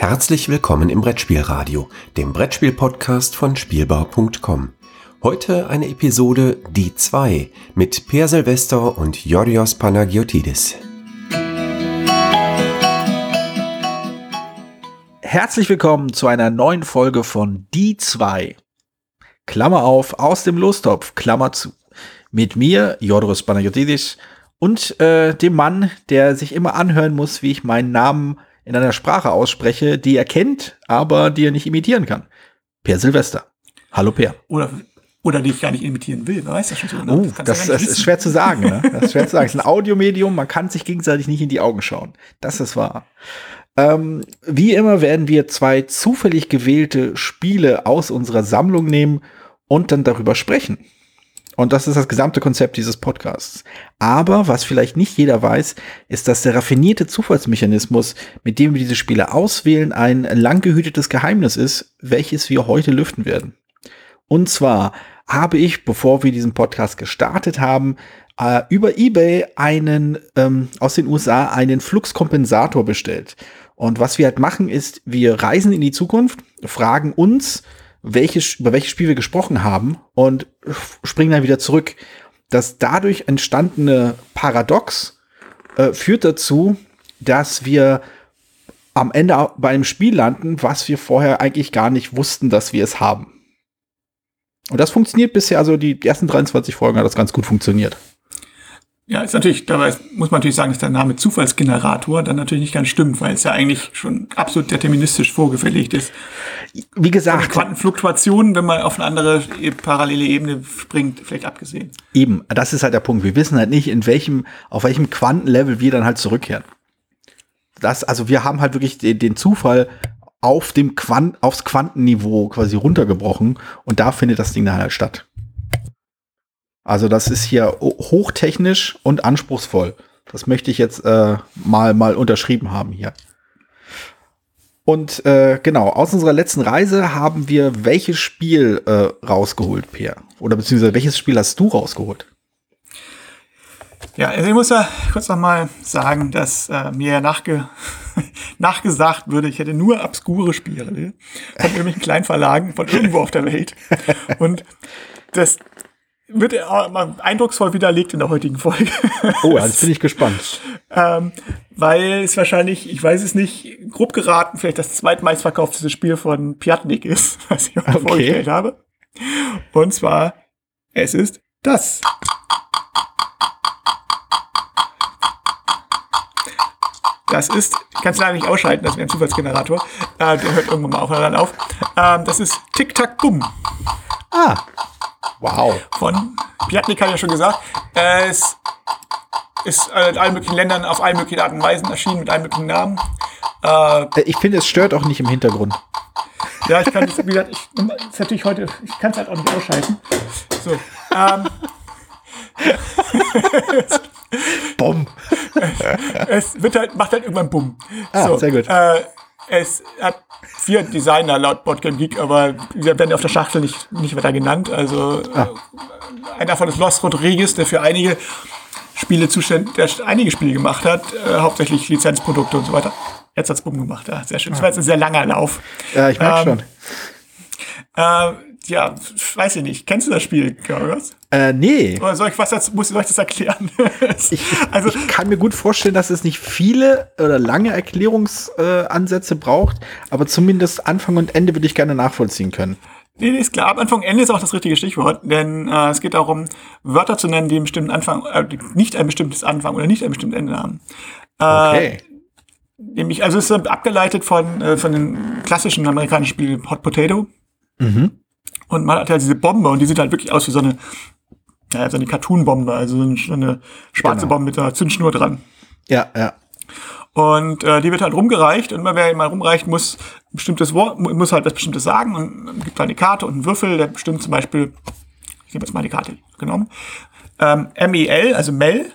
Herzlich willkommen im Brettspielradio, dem Brettspiel-Podcast von Spielbau.com. Heute eine Episode Die 2 mit Per Silvester und Yorios Panagiotidis. Herzlich willkommen zu einer neuen Folge von Die 2. Klammer auf, aus dem Lostopf, Klammer zu. Mit mir, Yorios Panagiotidis, und äh, dem Mann, der sich immer anhören muss, wie ich meinen Namen in einer Sprache ausspreche, die er kennt, aber die er nicht imitieren kann. Per Silvester. Hallo Per. Oder, oder die ich gar nicht imitieren will, wer weiß das schon so. Ne? Oh, das, das, ja das ist schwer zu sagen. Ne? Das ist schwer zu sagen. Es ist ein Audiomedium, man kann sich gegenseitig nicht in die Augen schauen. Das ist wahr. Ähm, wie immer werden wir zwei zufällig gewählte Spiele aus unserer Sammlung nehmen und dann darüber sprechen. Und das ist das gesamte Konzept dieses Podcasts. Aber was vielleicht nicht jeder weiß, ist, dass der raffinierte Zufallsmechanismus, mit dem wir diese Spiele auswählen, ein lang gehütetes Geheimnis ist, welches wir heute lüften werden. Und zwar habe ich, bevor wir diesen Podcast gestartet haben, äh, über eBay einen ähm, aus den USA einen Fluxkompensator bestellt. Und was wir halt machen, ist, wir reisen in die Zukunft, fragen uns, welches, über welches Spiel wir gesprochen haben und springen dann wieder zurück. Das dadurch entstandene Paradox äh, führt dazu, dass wir am Ende bei einem Spiel landen, was wir vorher eigentlich gar nicht wussten, dass wir es haben. Und das funktioniert bisher, also die ersten 23 Folgen hat das ganz gut funktioniert. Ja, ist natürlich, dabei muss man natürlich sagen, dass der Name Zufallsgenerator dann natürlich nicht ganz stimmt, weil es ja eigentlich schon absolut deterministisch vorgefertigt ist. Wie gesagt. Von Quantenfluktuationen, wenn man auf eine andere e, parallele Ebene springt, vielleicht abgesehen. Eben, das ist halt der Punkt. Wir wissen halt nicht, in welchem, auf welchem Quantenlevel wir dann halt zurückkehren. Das, also wir haben halt wirklich den, den Zufall auf dem Quant, aufs Quantenniveau quasi runtergebrochen und da findet das Ding dann halt statt. Also das ist hier hochtechnisch und anspruchsvoll. Das möchte ich jetzt äh, mal, mal unterschrieben haben hier. Und äh, genau, aus unserer letzten Reise haben wir welches Spiel äh, rausgeholt, Peer? Oder beziehungsweise welches Spiel hast du rausgeholt? Ja, also ich muss ja kurz noch mal sagen, dass äh, mir nachge nachgesagt würde, ich hätte nur obskure Spiele von irgendwelchen kleinen Verlagen von irgendwo auf der Welt. Und das wird eindrucksvoll widerlegt in der heutigen Folge. Oh, jetzt bin ich gespannt. ähm, weil es wahrscheinlich, ich weiß es nicht, grob geraten, vielleicht das zweitmeistverkaufteste Spiel von Piatnik ist, was ich heute okay. vorgestellt habe. Und zwar, es ist das. Das ist, kannst du leider nicht ausschalten, das wäre ein Zufallsgenerator. Äh, der hört irgendwann mal auf, dann auf. Ähm, das ist Tic Tac Boom. Ah. Wow. Von Piatnik hat ja schon gesagt. Es ist in allen möglichen Ländern auf allen möglichen Arten und Weisen erschienen mit allen möglichen Namen. Äh, ich finde, es stört auch nicht im Hintergrund. Ja, ich kann das, wie gesagt, ich, ist natürlich heute, ich kann es halt auch nicht ausschalten. So. Ähm, Bumm. es wird halt, macht halt irgendwann Bumm. Ah, so, sehr gut. Äh, es hat vier Designer laut Boardgame Geek, aber die werden auf der Schachtel nicht, nicht weiter genannt. Also ah. äh, einer davon ist Los Rodriguez, der für einige Spiele zuständig, der einige Spiele gemacht hat, äh, hauptsächlich Lizenzprodukte und so weiter. Jetzt hat's Bumm gemacht, ja, sehr schön. Das war jetzt ein sehr langer Lauf. Ja, ich merke ähm, schon. Äh, ja, weiß ich nicht. Kennst du das Spiel, Carlos? Äh, nee. Oder soll ich was das, muss ich euch das erklären? ich, also, ich kann mir gut vorstellen, dass es nicht viele oder lange Erklärungsansätze äh, braucht, aber zumindest Anfang und Ende würde ich gerne nachvollziehen können. Nee, nee, ist klar. Ab Anfang und Ende ist auch das richtige Stichwort, denn äh, es geht darum, Wörter zu nennen, die einen bestimmten Anfang, äh, nicht ein bestimmtes Anfang oder nicht ein bestimmtes Ende haben. Äh, okay. Nämlich, also es ist abgeleitet von, äh, von den klassischen amerikanischen Spielen Hot Potato. Mhm. Und man hat halt diese Bombe und die sieht halt wirklich aus wie so eine, ja, so eine Cartoon-Bombe, also so eine schwarze genau. Bombe mit einer Zündschnur dran. Ja, ja. Und äh, die wird halt rumgereicht und immer wer mal rumreicht, muss ein bestimmtes Wort, muss halt was Bestimmtes sagen und gibt halt eine Karte und einen Würfel, der bestimmt zum Beispiel, ich habe jetzt mal die Karte genommen, ähm, M-E-L, also Mel,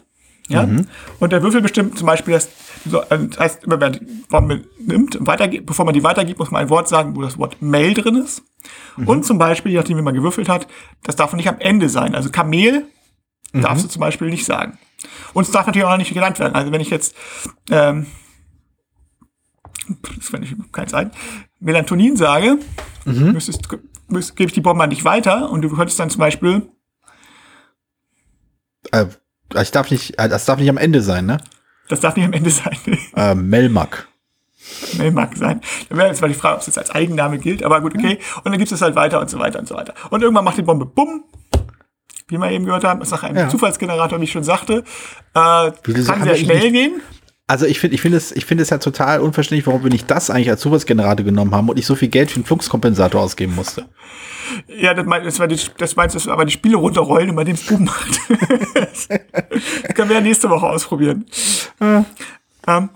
ja, mhm. und der Würfel bestimmt zum Beispiel das, so, äh, das heißt, wer die Bombe nimmt, weitergibt, bevor man die weitergibt, muss man ein Wort sagen, wo das Wort Mail drin ist. Mhm. Und zum Beispiel, je nachdem, wie man gewürfelt hat, das darf nicht am Ende sein. Also Kamel mhm. darfst du zum Beispiel nicht sagen. Und es darf natürlich auch nicht genannt werden. Also wenn ich jetzt, ähm, das fände ich keine Zeit, Melatonin sage, mhm. müsstest, müsst, gebe ich die Bombe an dich weiter und du könntest dann zum Beispiel. Äh, ich darf nicht, äh, das darf nicht am Ende sein, ne? Das darf nicht am Ende sein. äh, Melmac. Melmac sein. Dann wäre jetzt mal die Frage, ob es jetzt als Eigenname gilt, aber gut, okay. Und dann gibt es halt weiter und so weiter und so weiter. Und irgendwann macht die Bombe Bumm. Wie wir eben gehört haben, ist nach einem ja. Zufallsgenerator, wie ich schon sagte. Äh, kann sehr schnell gehen. Also ich finde, ich finde es, ich finde es ja total unverständlich, warum wir nicht das eigentlich als Zufallsgenerator genommen haben und ich so viel Geld für einen Fluxkompensator ausgeben musste. Ja, das, mein, das, war die, das meinst du, aber die Spiele runterrollen und bei dem es Boom macht. das können wir ja nächste Woche ausprobieren. Ja. Ähm,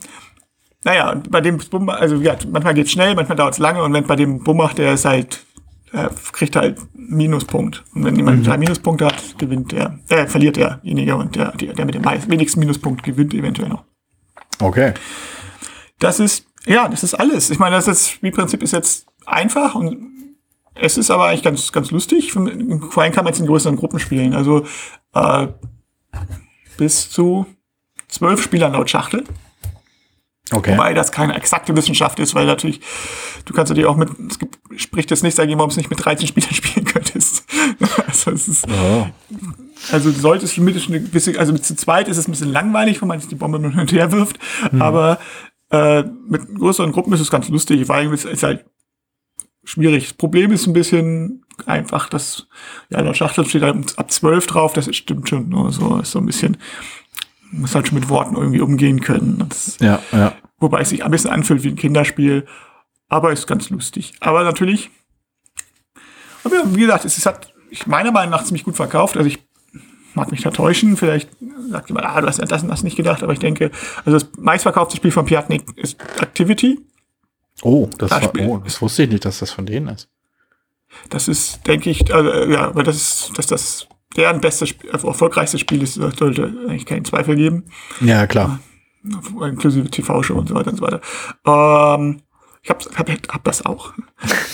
naja, und bei dem Bumm, also ja, manchmal geht es schnell, manchmal dauert es lange und wenn bei dem Bumm macht, der ist halt, er kriegt halt Minuspunkt. Und wenn jemand mhm. drei Minuspunkte hat, gewinnt der, äh, verliert derjenige und der, der mit dem wenigsten Minuspunkt gewinnt eventuell noch. Okay. Das ist, ja, das ist alles. Ich meine, das ist, Spielprinzip ist jetzt einfach und es ist aber eigentlich ganz, ganz lustig. Vor allem kann man jetzt in größeren Gruppen spielen. Also äh, bis zu zwölf Spielern laut Schachtel. Okay. Wobei das keine exakte Wissenschaft ist, weil natürlich, du kannst natürlich auch mit, es gibt, spricht jetzt nichts dagegen, warum es nicht mit 13 Spielern spielen könntest. Also es ist, oh. also du solltest mindestens eine gewisse, also mit zu zweit ist es ein bisschen langweilig, wenn man die Bombe nur hin und her wirft, hm. aber äh, mit größeren Gruppen ist es ganz lustig, weil es ist halt schwierig. Das Problem ist ein bisschen einfach, dass, ja, der Schachtel steht halt ab 12 drauf, das stimmt schon, nur so, ist so ein bisschen, muss halt schon mit Worten irgendwie umgehen können. Das, ja, ja. Wobei es sich ein bisschen anfühlt wie ein Kinderspiel, aber ist ganz lustig. Aber natürlich, aber wie gesagt, es hat ich meiner Meinung nach ziemlich gut verkauft. Also ich mag mich da täuschen. Vielleicht sagt jemand, ah, du hast ja das und das nicht gedacht, aber ich denke, also das meistverkaufte Spiel von Piatnik ist Activity. Oh, das, das, war, oh, das wusste ich nicht, dass das von denen ist. Das ist, denke ich, äh, ja, aber das ist, dass das deren bestes, erfolgreichstes Spiel ist, sollte eigentlich keinen Zweifel geben. Ja, klar. Äh, inklusive TV-Show und so weiter und so weiter. Ähm, ich hab, hab, hab das auch.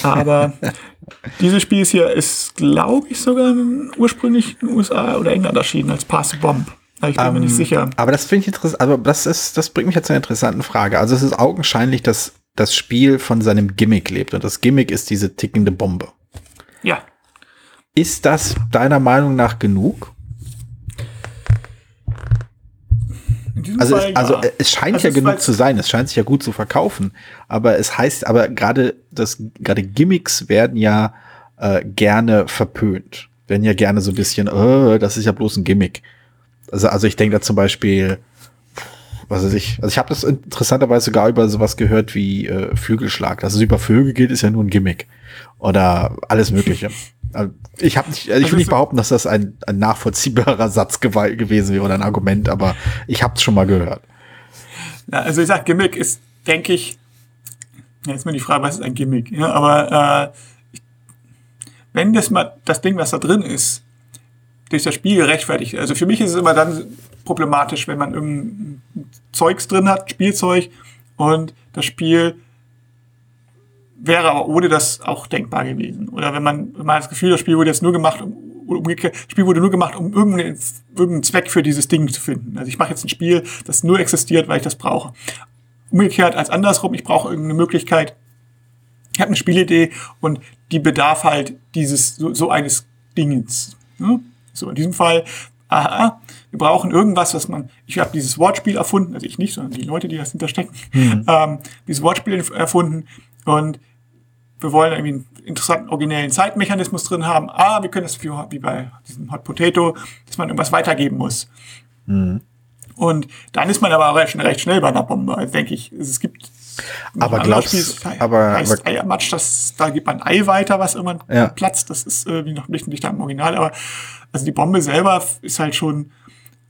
Aber dieses Spiel hier ist, glaube ich, sogar ursprünglich in den USA oder England erschienen als Pass the Bomb. Ich bin um, mir nicht ähm, sicher. Aber das finde ich interessant. Aber das ist, das bringt mich jetzt zu einer interessanten Frage. Also es ist augenscheinlich, dass das Spiel von seinem Gimmick lebt. Und das Gimmick ist diese tickende Bombe. Ja. Ist das deiner Meinung nach genug? Also, es, also es scheint also ja genug zu sein, es scheint sich ja gut zu verkaufen, aber es heißt, aber gerade das, gerade Gimmicks werden ja äh, gerne verpönt, werden ja gerne so ein bisschen, äh, das ist ja bloß ein Gimmick. Also, also ich denke da zum Beispiel, was weiß ich, also ich habe das interessanterweise sogar über sowas gehört wie äh, Flügelschlag. Dass es über Vögel geht, ist ja nur ein Gimmick. Oder alles Mögliche. Also ich habe nicht, also ich will nicht behaupten, dass das ein, ein nachvollziehbarer Satz gewesen wäre oder ein Argument, aber ich habe es schon mal gehört. Ja, also ich sag, Gimmick ist, denke ich, jetzt mal die Frage, was ist ein Gimmick? Ja, aber äh, wenn das mal das Ding, was da drin ist, durch das Spiel gerechtfertigt. Also für mich ist es immer dann problematisch, wenn man irgendein Zeugs drin hat, Spielzeug, und das Spiel wäre aber ohne das auch denkbar gewesen. Oder wenn man, wenn man das Gefühl, das Spiel wurde jetzt nur gemacht, um, umgekehrt, das Spiel wurde nur gemacht, um irgendeinen, irgendeinen Zweck für dieses Ding zu finden. Also ich mache jetzt ein Spiel, das nur existiert, weil ich das brauche. Umgekehrt als andersrum, ich brauche irgendeine Möglichkeit, ich habe eine Spielidee und die bedarf halt dieses, so, so eines Dingens. Ne? So, in diesem Fall, aha, wir brauchen irgendwas, was man, ich habe dieses Wortspiel erfunden, also ich nicht, sondern die Leute, die das hinterstecken, mhm. ähm, dieses Wortspiel erfunden und wir wollen irgendwie einen interessanten, originellen Zeitmechanismus drin haben. Ah, wir können das wie bei diesem Hot Potato, dass man irgendwas weitergeben muss. Mhm. Und dann ist man aber recht, recht schnell bei einer Bombe, also denke ich. Es gibt aber glaubst du, aber, heißt aber Eiermatsch, das, da gibt man ein Ei weiter, was irgendwann ja. platzt. Das ist irgendwie noch nicht, nicht am Original, aber also die Bombe selber ist halt schon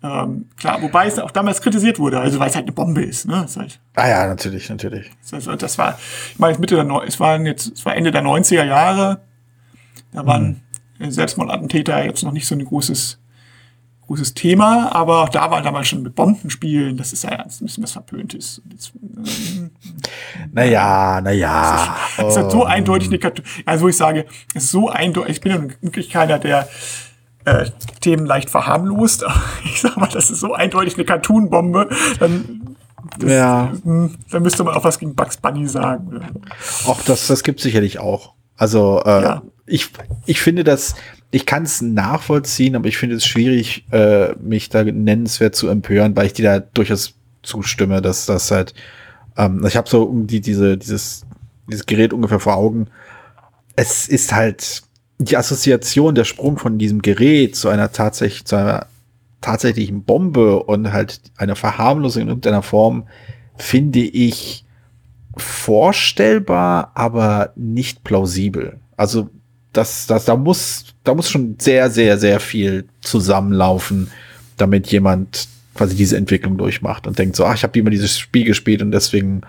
ähm, klar, wobei es auch damals kritisiert wurde, also weil es halt eine Bombe ist. Ne? Ist halt, ah ja, natürlich, natürlich. Also das war, ich meine, Mitte der, es waren jetzt, es war Ende der 90er Jahre. Da waren mhm. Selbstmordattentäter jetzt noch nicht so ein großes großes Thema, aber auch da war damals schon mit Bombenspielen, das ist ja ein bisschen was Verpöntes. Ähm, naja, naja. Es ist, ist halt so eindeutig eine Cartoon, also ich sage, es ist so eindeutig, ich bin ja wirklich keiner, der äh, Themen leicht verharmlost, aber ich sag mal, das ist so eindeutig eine Cartoon-Bombe, dann Das, Ja. hm, Da müsste man auch was gegen Bugs Bunny sagen. Auch das, das gibt sicherlich auch. Also äh, Ja. ich, ich finde das, ich kann es nachvollziehen, aber ich finde es schwierig, äh, mich da nennenswert zu empören, weil ich dir da durchaus zustimme, dass das halt, ähm, ich habe so um die, diese, dieses, dieses Gerät ungefähr vor Augen. Es ist halt die Assoziation, der Sprung von diesem Gerät zu einer tatsächlich, zu einer tatsächlichen Bombe und halt einer Verharmlosung in irgendeiner Form, finde ich vorstellbar, aber nicht plausibel. Also das, das, da muss, da muss schon sehr, sehr, sehr viel zusammenlaufen, damit jemand quasi diese Entwicklung durchmacht und denkt so, ach, ich habe immer dieses Spiel gespielt und deswegen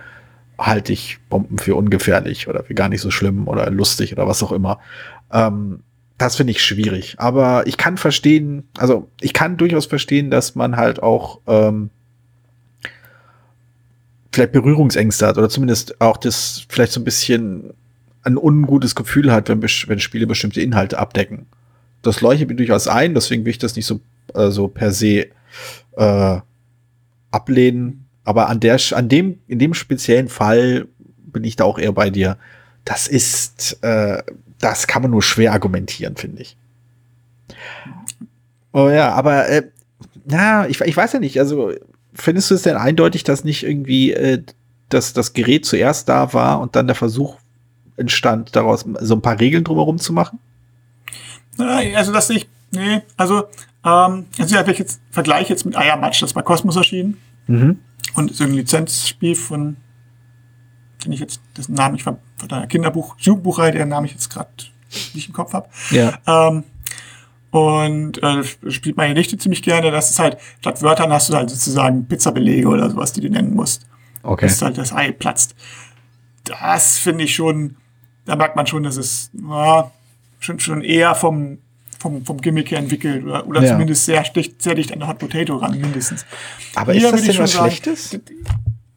halte ich Bomben für ungefährlich oder für gar nicht so schlimm oder lustig oder was auch immer. Ähm, das finde ich schwierig. Aber ich kann verstehen, also ich kann durchaus verstehen, dass man halt auch ähm, vielleicht Berührungsängste hat oder zumindest auch das vielleicht so ein bisschen ein ungutes Gefühl hat, wenn, wenn Spiele bestimmte Inhalte abdecken. Das leuchtet mir durchaus ein, deswegen will ich das nicht so, äh, so per se äh, ablehnen. Aber an der, an dem, in dem speziellen Fall bin ich da auch eher bei dir. Das ist, äh, das kann man nur schwer argumentieren, finde ich. Oh ja, aber äh, na, ich, ich weiß ja nicht. Also findest du es denn eindeutig, dass nicht irgendwie äh, dass das Gerät zuerst da war und dann der Versuch entstand, daraus so ein paar Regeln drumherum zu machen? Also das nicht. Nee, also, ähm, also ja, ich jetzt vergleiche jetzt mit Eiermatsch, das bei Cosmos erschienen Mhm. und ist ein Lizenzspiel von, den ich jetzt, dessen Namen ich von von der Kinderbuch, Jugendbuchreihe, deren Namen ich jetzt gerade nicht im Kopf habe. Ja. Ähm, und äh, das spielt meine Nichte ziemlich gerne. Das ist halt, statt Wörtern hast du halt sozusagen Pizzabelege oder sowas, die du nennen musst. Okay. Bis halt das Ei platzt. Das finde ich schon, da merkt man schon, dass es ja, schon, schon eher vom, vom, vom Gimmick her entwickelt oder, oder Ja. zumindest sehr dicht, sehr dicht an der Hot Potato ran, mindestens. Aber Hier ist das denn was sagen, Schlechtes?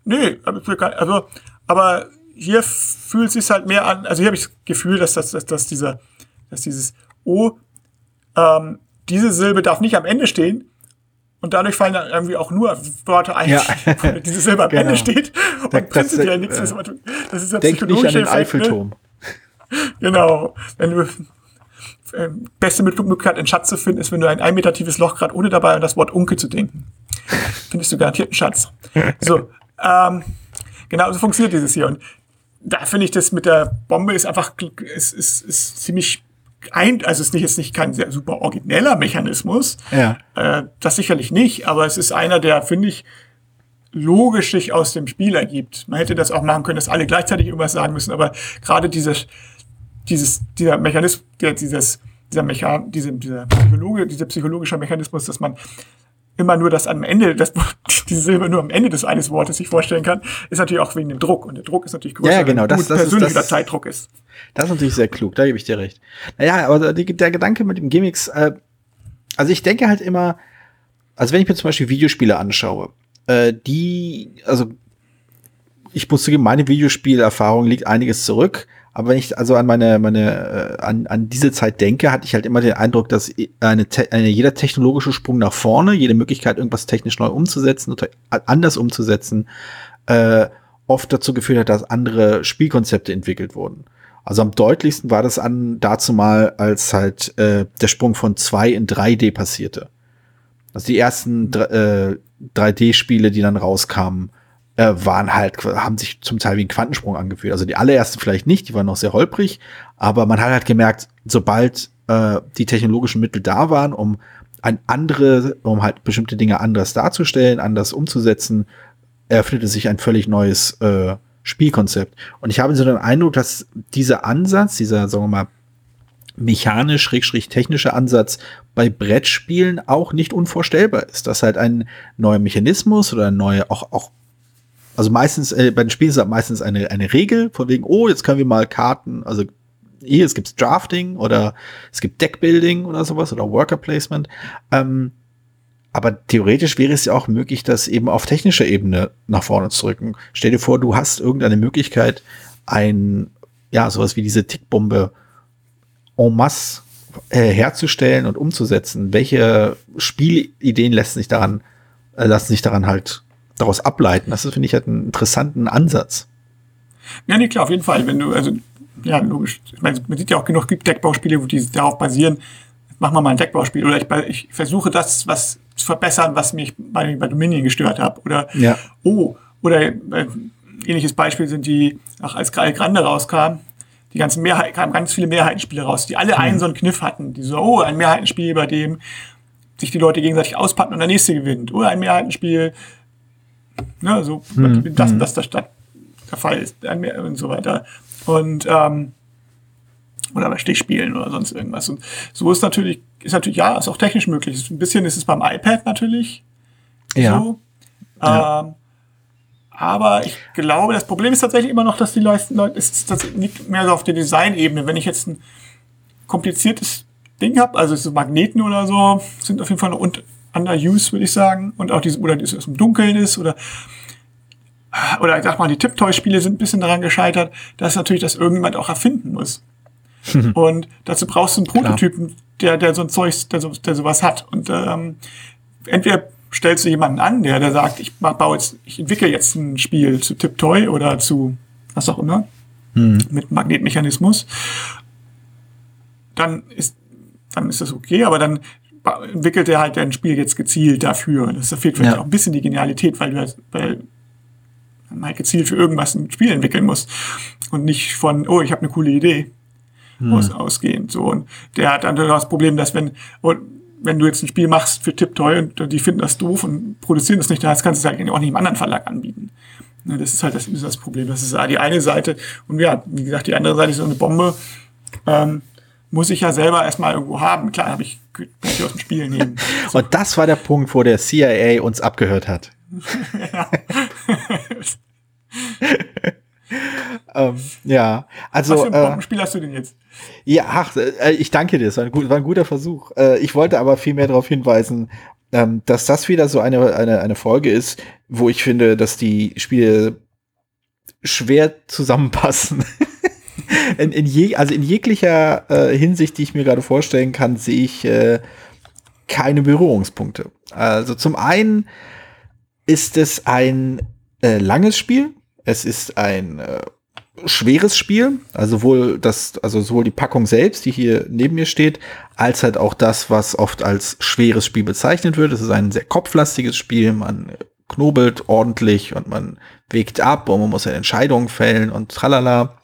Nö, also, aber hier fühlt es sich halt mehr an, also hier habe ich das Gefühl, dass, dass, dass, dass, dieser, dass dieses O, ähm, diese Silbe darf nicht am Ende stehen. Und dadurch fallen dann irgendwie auch nur Wörter ein, Ja. wo diese Silbe am Genau. Ende steht. Und Das- prinzipiell das, nichts äh, ist. Das ist der Denk nicht an psychologische den Effekt, ne? Eiffelturm. Genau. Wenn du ähm, beste Möglichkeit, einen Schatz zu finden, ist, wenn du ein ein Meter tiefes Loch gerade ohne dabei an das Wort Unke zu denken. Findest du garantiert einen Schatz. So, ähm, genau, so funktioniert dieses hier. Und da finde ich das mit der Bombe ist einfach, ist, ist, ist ziemlich ein, also es ist nicht, jetzt nicht kein sehr super origineller Mechanismus. Ja. Äh, das sicherlich nicht, aber es ist einer, der, finde ich, logisch sich aus dem Spiel ergibt. Man hätte das auch machen können, dass alle gleichzeitig irgendwas sagen müssen, aber gerade dieses, dieses, dieser Mechanismus, dieses, dieser Mechan, diese, dieser Psychologe, dieser psychologische Mechanismus, dass man immer nur das am Ende, das, diese Silbe nur am Ende des eines Wortes sich vorstellen kann, ist natürlich auch wegen dem Druck. Und der Druck ist natürlich größer, Ja, genau, das- das persönlicher das- Zeitdruck ist. Das ist natürlich sehr klug, da gebe ich dir recht. Naja, aber die, der Gedanke mit dem Gimmicks, äh, also ich denke halt immer, also wenn ich mir zum Beispiel Videospiele anschaue, äh, die, also ich muss zugeben, meine Videospielerfahrung liegt einiges zurück, aber wenn ich also an meine, meine, äh, an, an diese Zeit denke, hatte ich halt immer den Eindruck, dass eine, eine jeder technologische Sprung nach vorne, jede Möglichkeit, irgendwas technisch neu umzusetzen oder anders umzusetzen, äh, oft dazu geführt hat, dass andere Spielkonzepte entwickelt wurden. Also am deutlichsten war das an dazu mal, als halt äh, der Sprung von 2 in 3D passierte. Also die ersten äh, 3D-Spiele, die dann rauskamen, äh, waren halt, haben sich zum Teil wie ein Quantensprung angefühlt. Also die allerersten vielleicht nicht, die waren noch sehr holprig, aber man hat halt gemerkt, sobald äh, die technologischen Mittel da waren, um ein andere, um halt bestimmte Dinge anders darzustellen, anders umzusetzen, eröffnete sich ein völlig neues äh, Spielkonzept. Und ich habe so den Eindruck, dass dieser Ansatz, dieser, sagen wir mal, mechanisch-technische Ansatz bei Brettspielen auch nicht unvorstellbar ist. Dass halt ein neuer Mechanismus oder ein neuer, auch, auch, also meistens, äh, bei den Spielen ist halt meistens eine, eine Regel, von wegen, oh, jetzt können wir mal Karten, also hier, es gibt Drafting oder es gibt Deckbuilding oder sowas oder Worker Placement. Ähm, aber theoretisch wäre es ja auch möglich, das eben auf technischer Ebene nach vorne zu drücken. Stell dir vor, du hast irgendeine Möglichkeit, ein, ja, sowas wie diese Tickbombe en masse äh, herzustellen und umzusetzen. Welche Spielideen lassen sich daran, äh, lassen sich daran halt daraus ableiten. Das finde ich halt einen interessanten Ansatz. Ja, nee, klar, auf jeden Fall. Wenn du, also, ja, logisch. Ich meine, man sieht ja auch genug Deckbauspiele, wo die darauf basieren. Machen wir mal ein Deckbauspiel. Oder ich, ich versuche das, was zu verbessern, was mich bei, bei Dominion gestört hat. Oder, ja. oh, oder äh, ähnliches Beispiel sind die, auch als Grande rauskam, die ganzen Mehrheiten, kamen ganz viele Mehrheitenspiele raus, die alle einen hm. so einen Kniff hatten. Die so, oh, ein Mehrheitenspiel, bei dem sich die Leute gegenseitig auspacken und der nächste gewinnt. Oder ein Mehrheitenspiel, ne, so, hm. das, hm. das, das, das der Fall ist und so weiter. Und, ähm, oder bei Stichspielen oder sonst irgendwas. Und so ist natürlich, ist natürlich, ja, ist auch technisch möglich. Ein bisschen ist es beim iPad natürlich. Ja. So. Ja. Ähm, aber ich glaube, das Problem ist tatsächlich immer noch, dass die Leute, es das liegt mehr so auf der Designebene. Wenn ich jetzt ein kompliziertes Ding habe, also so Magneten oder so, sind auf jeden Fall noch under use, würde ich sagen. Und auch diese, oder dieses im Dunkeln ist oder oder ich sag mal, die Tipptoy-Spiele sind ein bisschen daran gescheitert, dass natürlich das irgendjemand auch erfinden muss. und dazu brauchst du einen Prototypen, der, der so ein Zeug, der, so, der sowas hat. Und ähm, entweder stellst du jemanden an, der, der sagt, ich baue jetzt, ich entwickle jetzt ein Spiel zu Tiptoy oder zu was auch immer, hm. mit Magnetmechanismus, dann ist, dann ist das okay, aber dann entwickelt er halt ein Spiel jetzt gezielt dafür. Das fehlt vielleicht ja. auch ein bisschen die Genialität, weil du, weil man halt gezielt für irgendwas ein Spiel entwickeln muss und nicht von, oh, ich habe eine coole Idee hm. aus, ausgehend. So. Und der hat dann das Problem, dass wenn, wenn du jetzt ein Spiel machst für Tiptoy und die finden das doof und produzieren das nicht, dann kannst du es halt auch nicht im anderen Verlag anbieten. Ne, das ist halt das, das Problem. Das ist die eine Seite. Und ja, wie gesagt, die andere Seite ist so eine Bombe. Ähm, muss ich ja selber erstmal irgendwo haben. Klar, habe ich, kann ich aus dem Spiel nehmen. So. Und das war der Punkt, wo der CIA uns abgehört hat. ja. ähm, ja, also. Was für ein äh, Spiel hast du denn jetzt? Ja, ach, äh, ich danke dir, es war, war ein, guter Versuch. Äh, ich wollte aber viel mehr darauf hinweisen, ähm, dass das wieder so eine, eine, eine Folge ist, wo ich finde, dass die Spiele schwer zusammenpassen. In, in je, also in jeglicher äh, Hinsicht, die ich mir gerade vorstellen kann, sehe ich äh, keine Berührungspunkte. Also zum einen ist es ein äh, langes Spiel. Es ist ein äh, schweres Spiel, also sowohl das, also sowohl die Packung selbst, die hier neben mir steht, als halt auch das, was oft als schweres Spiel bezeichnet wird. Es ist ein sehr kopflastiges Spiel. Man knobelt ordentlich und man wägt ab und man muss eine Entscheidung fällen und tralala.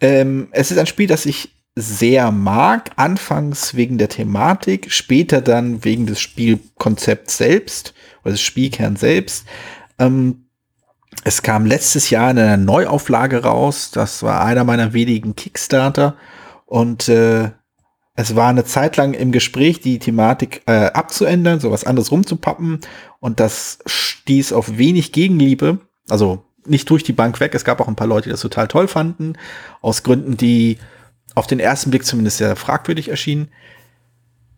Ähm, es ist ein Spiel, das ich sehr mag, anfangs wegen der Thematik, später dann wegen des Spielkonzepts selbst oder des Spielkerns selbst. Ähm, es kam letztes Jahr in einer Neuauflage raus. Das war einer meiner wenigen Kickstarter. Und äh, es war eine Zeit lang im Gespräch, die Thematik äh, abzuändern, sowas anderes rumzupappen. Und das stieß auf wenig Gegenliebe. Also nicht durch die Bank weg. Es gab auch ein paar Leute, die das total toll fanden. Aus Gründen, die auf den ersten Blick zumindest sehr fragwürdig erschienen.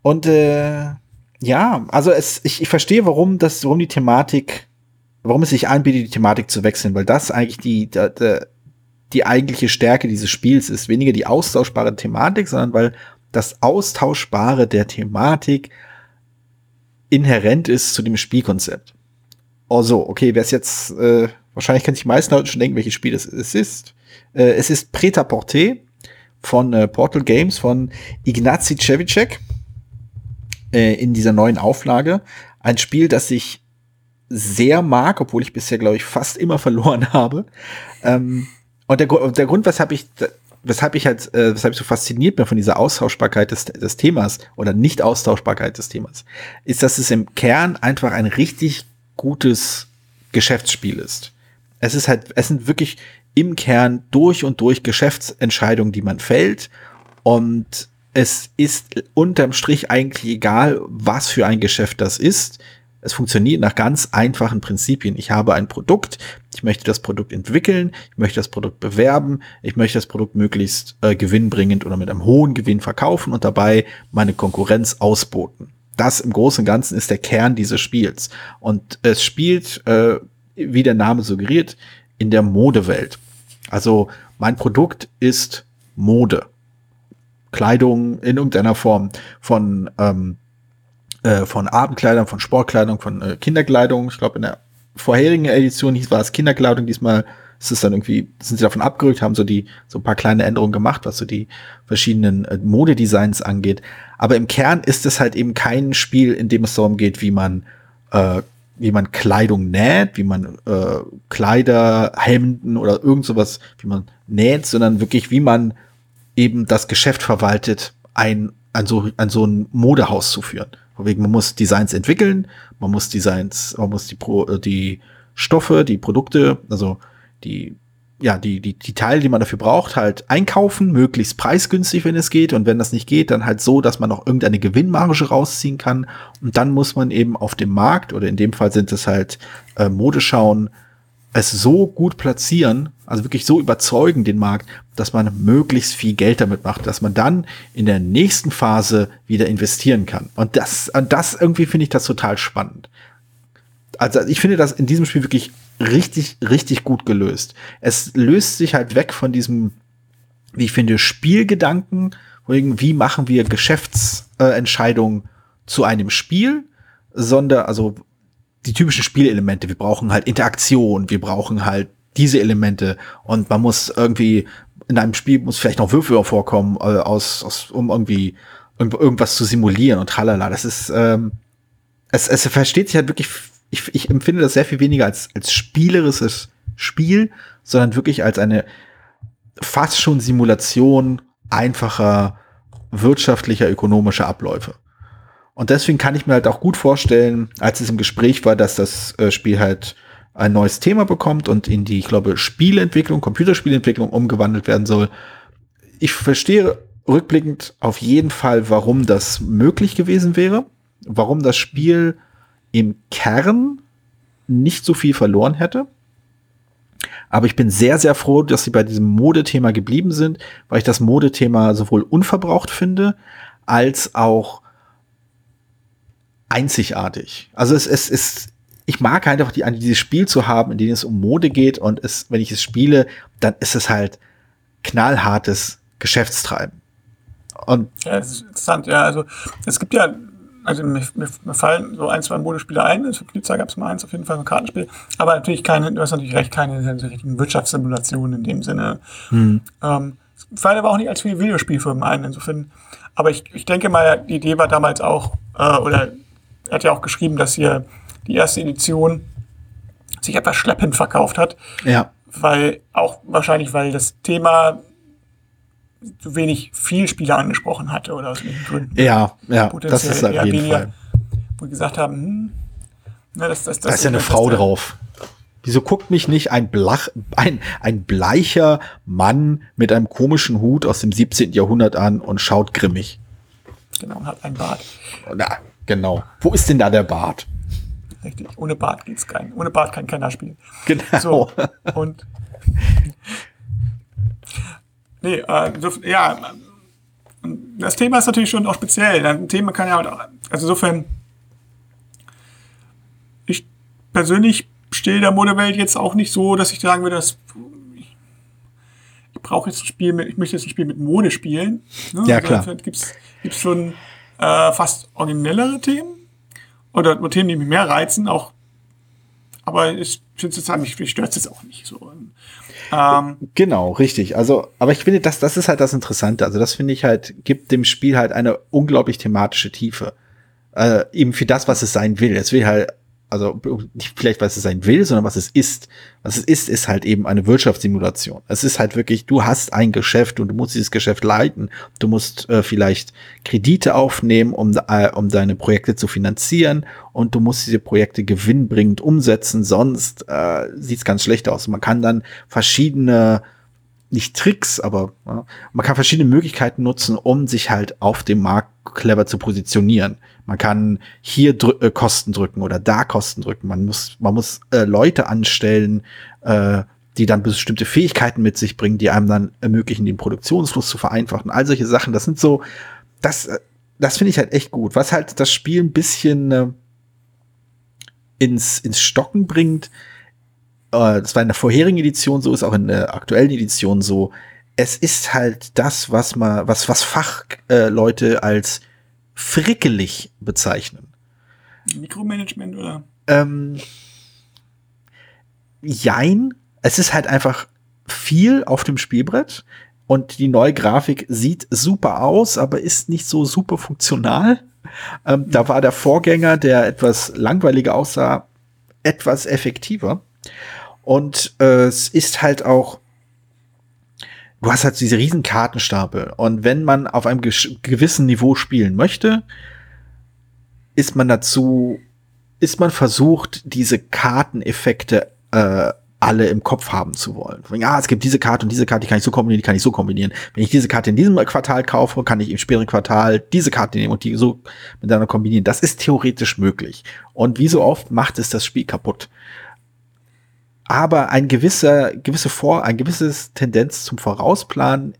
Und äh, ja, also es, ich, ich verstehe, warum das, warum die Thematik, warum es sich anbietet, die Thematik zu wechseln, weil das eigentlich die, die, die eigentliche Stärke dieses Spiels ist. Weniger die austauschbare Thematik, sondern weil das Austauschbare der Thematik inhärent ist zu dem Spielkonzept. Also, okay, wer es jetzt, äh, wahrscheinlich können sich die meisten Leute schon denken, welches Spiel es, ist. Äh, es ist Preta-Porté von äh, Portal Games von Ignacy Cevicek äh, in dieser neuen Auflage. Ein Spiel, das ich sehr mag, obwohl ich bisher, glaube ich, fast immer verloren habe. Ähm, und der, der Grund, weshalb ich, weshalb ich halt, äh, weshalb ich so fasziniert bin von dieser Austauschbarkeit des, des Themas oder Nicht-Austauschbarkeit des Themas, ist, dass es im Kern einfach ein richtig gutes Geschäftsspiel ist. Es ist halt, es sind wirklich im Kern durch und durch Geschäftsentscheidungen, die man fällt. Und es ist unterm Strich eigentlich egal, was für ein Geschäft das ist. Es funktioniert nach ganz einfachen Prinzipien. Ich habe ein Produkt, ich möchte das Produkt entwickeln, ich möchte das Produkt bewerben, ich möchte das Produkt möglichst äh, gewinnbringend oder mit einem hohen Gewinn verkaufen und dabei meine Konkurrenz ausboten. Das im Großen und Ganzen ist der Kern dieses Spiels. Und es spielt, äh, wie der Name suggeriert, in der Modewelt. Also mein Produkt ist Mode. Kleidung in irgendeiner Form von, ähm, äh, von Abendkleidung, von Sportkleidung, von äh, Kinderkleidung. Ich glaube, in der vorherigen Edition hieß, war es Kinderkleidung, diesmal ist es dann irgendwie, sind sie davon abgerückt, haben so die, so ein paar kleine Änderungen gemacht, was so die verschiedenen äh, Modedesigns angeht. Aber im Kern ist es halt eben kein Spiel, in dem es darum geht, wie man, äh, wie man Kleidung näht, wie man äh, Kleider, Hemden oder irgend sowas, wie man näht, sondern wirklich, wie man eben das Geschäft verwaltet, ein, an so, an so ein Modehaus zu führen. Wegen, man muss Designs entwickeln, man muss Designs, man muss die, Pro, äh, die Stoffe, die Produkte, also die, ja, die, die, die Teile, die man dafür braucht, halt einkaufen, möglichst preisgünstig, wenn es geht. Und wenn das nicht geht, dann halt so, dass man noch irgendeine Gewinnmarge rausziehen kann. Und dann muss man eben auf dem Markt, oder in dem Fall sind es halt äh, Modeschauen, es so gut platzieren, also wirklich so überzeugen den Markt, dass man möglichst viel Geld damit macht, dass man dann in der nächsten Phase wieder investieren kann. Und das, das irgendwie finde ich das total spannend. Also ich finde das in diesem Spiel wirklich richtig, richtig gut gelöst. Es löst sich halt weg von diesem, wie ich finde, Spielgedanken, wie machen wir Geschäftsentscheidungen zu einem Spiel, sondern, also die typischen Spielelemente. Wir brauchen halt Interaktion, wir brauchen halt diese Elemente und man muss irgendwie in einem Spiel muss vielleicht noch Würfel vorkommen, äh, aus, aus, um irgendwie irgendwas zu simulieren und tralala. Das ist, ähm, es, es versteht sich halt wirklich ich, ich empfinde das sehr viel weniger als, als spielerisches Spiel, sondern wirklich als eine fast schon Simulation einfacher wirtschaftlicher, ökonomischer Abläufe. Und deswegen kann ich mir halt auch gut vorstellen, als es im Gespräch war, dass das äh, Spiel halt ein neues Thema bekommt und in die, ich glaube, Spielentwicklung, Computerspielentwicklung umgewandelt werden soll. Ich verstehe rückblickend auf jeden Fall, warum das möglich gewesen wäre, warum das Spiel im Kern nicht so viel verloren hätte. Aber ich bin sehr, sehr froh, dass sie bei diesem Modethema geblieben sind, weil ich das Modethema sowohl unverbraucht finde, als auch einzigartig. Also es, ist, ich mag einfach die, dieses Spiel zu haben, in dem es um Mode geht und es, wenn ich es spiele, dann ist es halt knallhartes Geschäftstreiben. Und ja, das ist interessant, ja. Also es gibt ja also mir, mir, mir, fallen so ein, zwei Modespiele ein. Also für Blitzer gab es mal eins, auf jeden Fall ein Kartenspiel. Aber natürlich keine, du hast natürlich recht, keine richtigen Wirtschaftssimulationen in dem Sinne. Hm. Ähm, fallen aber auch nicht als viele Videospielfirmen ein, insofern. Aber ich, ich denke mal, die Idee war damals auch, äh, oder er hat ja auch geschrieben, dass hier die erste Edition sich etwas schleppend verkauft hat. Ja. Weil auch wahrscheinlich, weil das Thema zu wenig Vielspieler angesprochen hatte oder aus welchen Gründen. Ja, ja, das ist auf jeden weniger, Fall. Wo wir gesagt haben, hm, na, das, das, das, da ist ja eine Frau drauf. Wieso guckt mich nicht ein, Blach, ein, ein bleicher Mann mit einem komischen Hut aus dem 17. Jahrhundert an und schaut grimmig? Genau, hat ein Bart. Na, genau. Wo ist denn da der Bart? Richtig, ohne Bart geht's kein. Ohne Bart kann keiner spielen. Genau. So, und Nee, äh, ja, das Thema ist natürlich schon auch speziell. Ein Thema kann ja auch, also insofern, ich persönlich stehe der Modewelt jetzt auch nicht so, dass ich sagen würde, dass ich, ich brauche jetzt ein Spiel mit, ich möchte jetzt ein Spiel mit Mode spielen. Ne? Ja, also klar. Gibt es schon äh, fast originellere Themen oder Themen, die mich mehr reizen, auch aber ich finde es mich, mich stört es jetzt auch nicht so. Ähm, genau, richtig. Also, aber ich finde, das, das ist halt das Interessante. Also, das finde ich halt, gibt dem Spiel halt eine unglaublich thematische Tiefe. Äh, eben für das, was es sein will. Es will halt also nicht vielleicht, was es sein will, sondern was es ist. Was es ist, ist halt eben eine Wirtschaftssimulation. Es ist halt wirklich, du hast ein Geschäft und du musst dieses Geschäft leiten. Du musst äh, vielleicht Kredite aufnehmen, um, äh, um deine Projekte zu finanzieren und du musst diese Projekte gewinnbringend umsetzen, sonst äh, sieht es ganz schlecht aus. Man kann dann verschiedene nicht Tricks, aber ja, man kann verschiedene Möglichkeiten nutzen, um sich halt auf dem Markt clever zu positionieren. Man kann hier drü äh, Kosten drücken oder da Kosten drücken. Man muss, man muss äh, Leute anstellen, äh, die dann bestimmte Fähigkeiten mit sich bringen, die einem dann ermöglichen, den Produktionsfluss zu vereinfachen. All solche Sachen, das sind so, das, äh, das finde ich halt echt gut. Was halt das Spiel ein bisschen äh, ins, ins Stocken bringt, äh, das war in der vorherigen Edition so, ist auch in der aktuellen Edition so. Es ist halt das, was man, was, was Fachleute äh, als frickelig bezeichnen. Mikromanagement oder? Ähm, jein. Es ist halt einfach viel auf dem Spielbrett und die neue Grafik sieht super aus, aber ist nicht so super funktional. Ähm, da war der Vorgänger, der etwas langweiliger aussah, etwas effektiver. Und äh, es ist halt auch, du hast halt diese riesen Kartenstapel. Und wenn man auf einem gewissen Niveau spielen möchte, ist man dazu, ist man versucht, diese Karteneffekte äh, alle im Kopf haben zu wollen. Ja, es gibt diese Karte und diese Karte, die kann ich so kombinieren, die kann ich so kombinieren. Wenn ich diese Karte in diesem Quartal kaufe, kann ich im späteren Quartal diese Karte nehmen und die so miteinander kombinieren. Das ist theoretisch möglich. Und wie so oft macht es das Spiel kaputt. Aber ein gewisser, gewisse Vor, ein gewisses Tendenz zum Vorausplanen,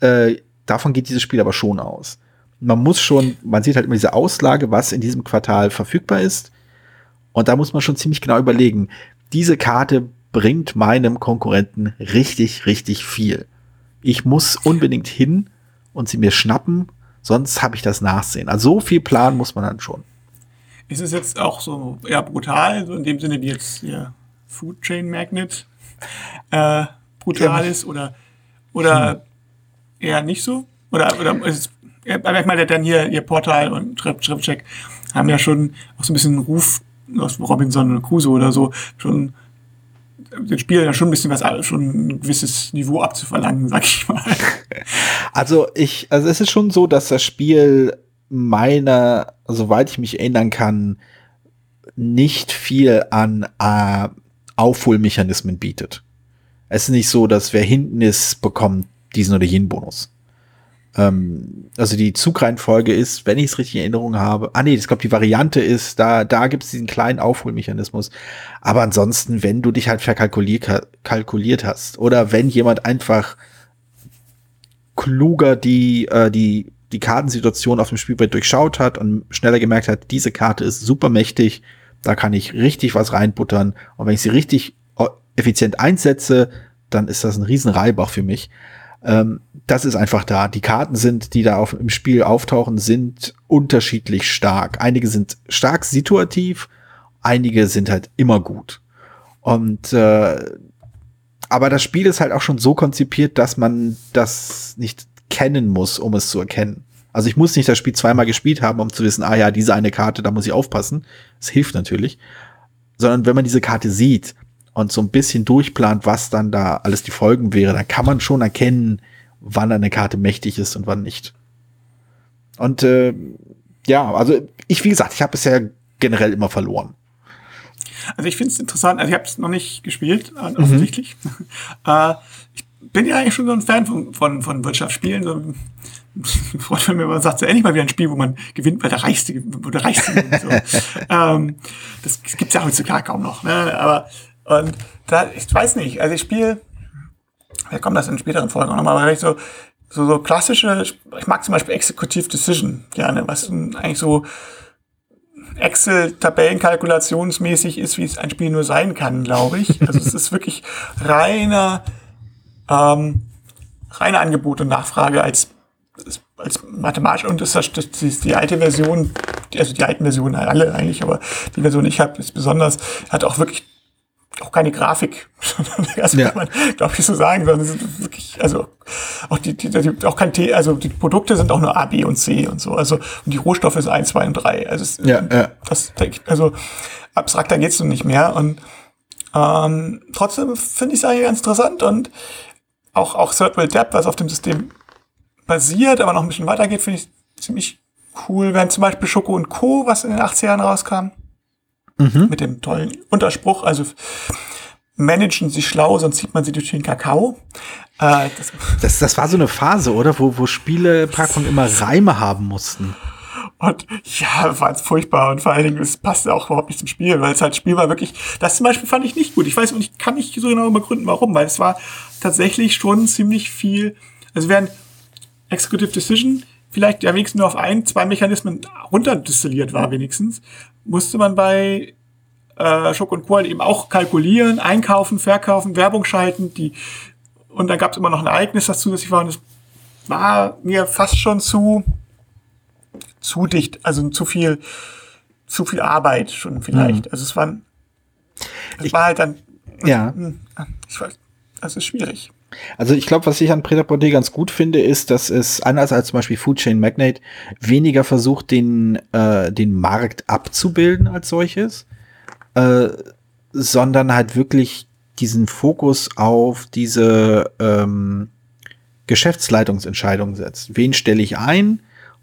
äh, davon geht dieses Spiel aber schon aus. Man muss schon, man sieht halt immer diese Auslage, was in diesem Quartal verfügbar ist. Und da muss man schon ziemlich genau überlegen, diese Karte bringt meinem Konkurrenten richtig, richtig viel. Ich muss unbedingt hin und sie mir schnappen, sonst habe ich das Nachsehen. Also so viel Plan muss man dann schon. Ist es jetzt auch so eher brutal, so in dem Sinne wie jetzt hier Food Chain Magnet äh, brutal ist oder, oder hm. eher nicht so? Oder, oder ist es, ich meine, dann hier ihr Portal und Schriftcheck haben ja schon auch so ein bisschen Ruf aus Robinson Crusoe oder so schon den Spielern ja schon ein bisschen was, schon ein gewisses Niveau abzuverlangen, sag ich mal. Also ich, also es ist schon so, dass das Spiel meiner, soweit ich mich erinnern kann, nicht viel an äh, Aufholmechanismen bietet. Es ist nicht so, dass wer hinten ist, bekommt diesen oder jenen Bonus. Ähm, also die Zugreihenfolge ist, wenn ich es richtig in Erinnerung habe, ah nee, ich glaube, die Variante ist, da, da gibt es diesen kleinen Aufholmechanismus. Aber ansonsten, wenn du dich halt verkalkuliert kalkuliert hast oder wenn jemand einfach kluger die, äh, die, die Kartensituation auf dem Spielbrett durchschaut hat und schneller gemerkt hat, diese Karte ist super mächtig, da kann ich richtig was reinbuttern. Und wenn ich sie richtig äh, effizient einsetze, dann ist das ein riesen Reibach für mich. Ähm, das ist einfach da. Die Karten sind, die da auf, im Spiel auftauchen, sind unterschiedlich stark. Einige sind stark situativ, einige sind halt immer gut. Und äh, aber das Spiel ist halt auch schon so konzipiert, dass man das nicht kennen muss, um es zu erkennen. Also ich muss nicht das Spiel zweimal gespielt haben, um zu wissen, ah ja, diese eine Karte, da muss ich aufpassen. Das hilft natürlich. Sondern wenn man diese Karte sieht, und so ein bisschen durchplant, was dann da alles die Folgen wäre, dann kann man schon erkennen, wann eine Karte mächtig ist und wann nicht. Und äh, ja, also ich, wie gesagt, ich habe bisher generell immer verloren. Also ich finde es interessant, also ich habe es noch nicht gespielt, äh, mhm. offensichtlich. Äh, ich bin ja eigentlich schon so ein Fan von, von, von Wirtschaftsspielen. So, freut mich, wenn man sagt, so endlich mal wieder ein Spiel, wo man gewinnt, weil der Reichste, wo der Reichste gewinnt. So. ähm, das, das gibt's ja heutzutage kaum noch. Ne? Aber und da, ich weiß nicht, also ich spiele, wir kommen das in späteren Folgen auch nochmal, aber ich so, so, so klassische, ich mag zum Beispiel Executive Decision gerne, was eigentlich so Excel-Tabellenkalkulationsmäßig ist, wie es ein Spiel nur sein kann, glaube ich. Also es ist wirklich reiner, ähm, reine Angebot und Nachfrage als als mathematisch und das, das, das ist die alte Version, also die alten Versionen alle eigentlich, aber die Version, die ich habe, ist besonders, hat auch wirklich auch keine Grafik. also ja. kann man, glaube ich, so sagen, sondern es ist wirklich, also auch die, die, die auch kein T, also die Produkte sind auch nur A, B und C und so. Also und die Rohstoffe sind 1, 2 und 3. Also es, ja, ja. das also abstrakter geht's noch nicht mehr. Und ähm, trotzdem finde ich es eigentlich ganz interessant und auch, auch Third World Depth, was auf dem System basiert, aber noch ein bisschen weiter geht, finde ich ziemlich cool. Wenn zum Beispiel Schoko und Co., was in den 80ern rauskam, mhm. mit dem tollen Unterspruch, also managen sie schlau, sonst zieht man sie durch den Kakao. Äh, das, das, das, war so eine Phase, oder? Wo, wo Spielepackungen immer Reime haben mussten. Und ja, war es furchtbar und vor allen Dingen, es passte auch überhaupt nicht zum Spiel, weil es halt Spiel war wirklich, das zum Beispiel fand ich nicht gut. Ich weiß und ich kann nicht so genau begründen, warum, weil es war tatsächlich schon ziemlich viel, also während Executive Decision vielleicht ja wenigstens nur auf ein, zwei Mechanismen runterdestilliert war wenigstens, musste man bei äh, Schock und Co. Halt eben auch kalkulieren, einkaufen, verkaufen, Werbung schalten, die und dann gab es immer noch ein Ereignis, das zusätzlich war und es war mir fast schon zu zu dicht, also zu viel zu viel Arbeit schon vielleicht. Mhm. Also es war es war halt dann Ja. Hm, ich weiß, das ist schwierig. Also ich glaube, was ich an Preta ganz gut finde, ist, dass es anders als zum Beispiel Food Chain Magnate weniger versucht, den, äh, den Markt abzubilden als solches, äh, sondern halt wirklich diesen Fokus auf diese ähm, Geschäftsleitungsentscheidungen setzt. Wen stelle ich ein?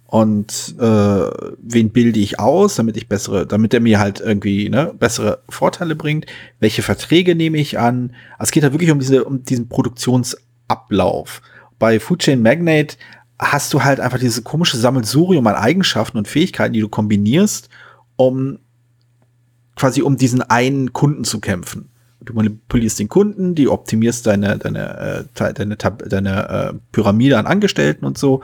Und äh, wen bilde ich aus, damit ich bessere, damit er mir halt irgendwie ne, bessere Vorteile bringt, welche Verträge nehme ich an. Also es geht halt wirklich um diese, um diesen Produktionsablauf. Bei Food Chain Magnate hast du halt einfach diese komische Sammelsurium an Eigenschaften und Fähigkeiten, die du kombinierst, um quasi um diesen einen Kunden zu kämpfen. Du manipulierst den Kunden, die optimierst deine, deine, äh, deine, deine äh, Pyramide an Angestellten und so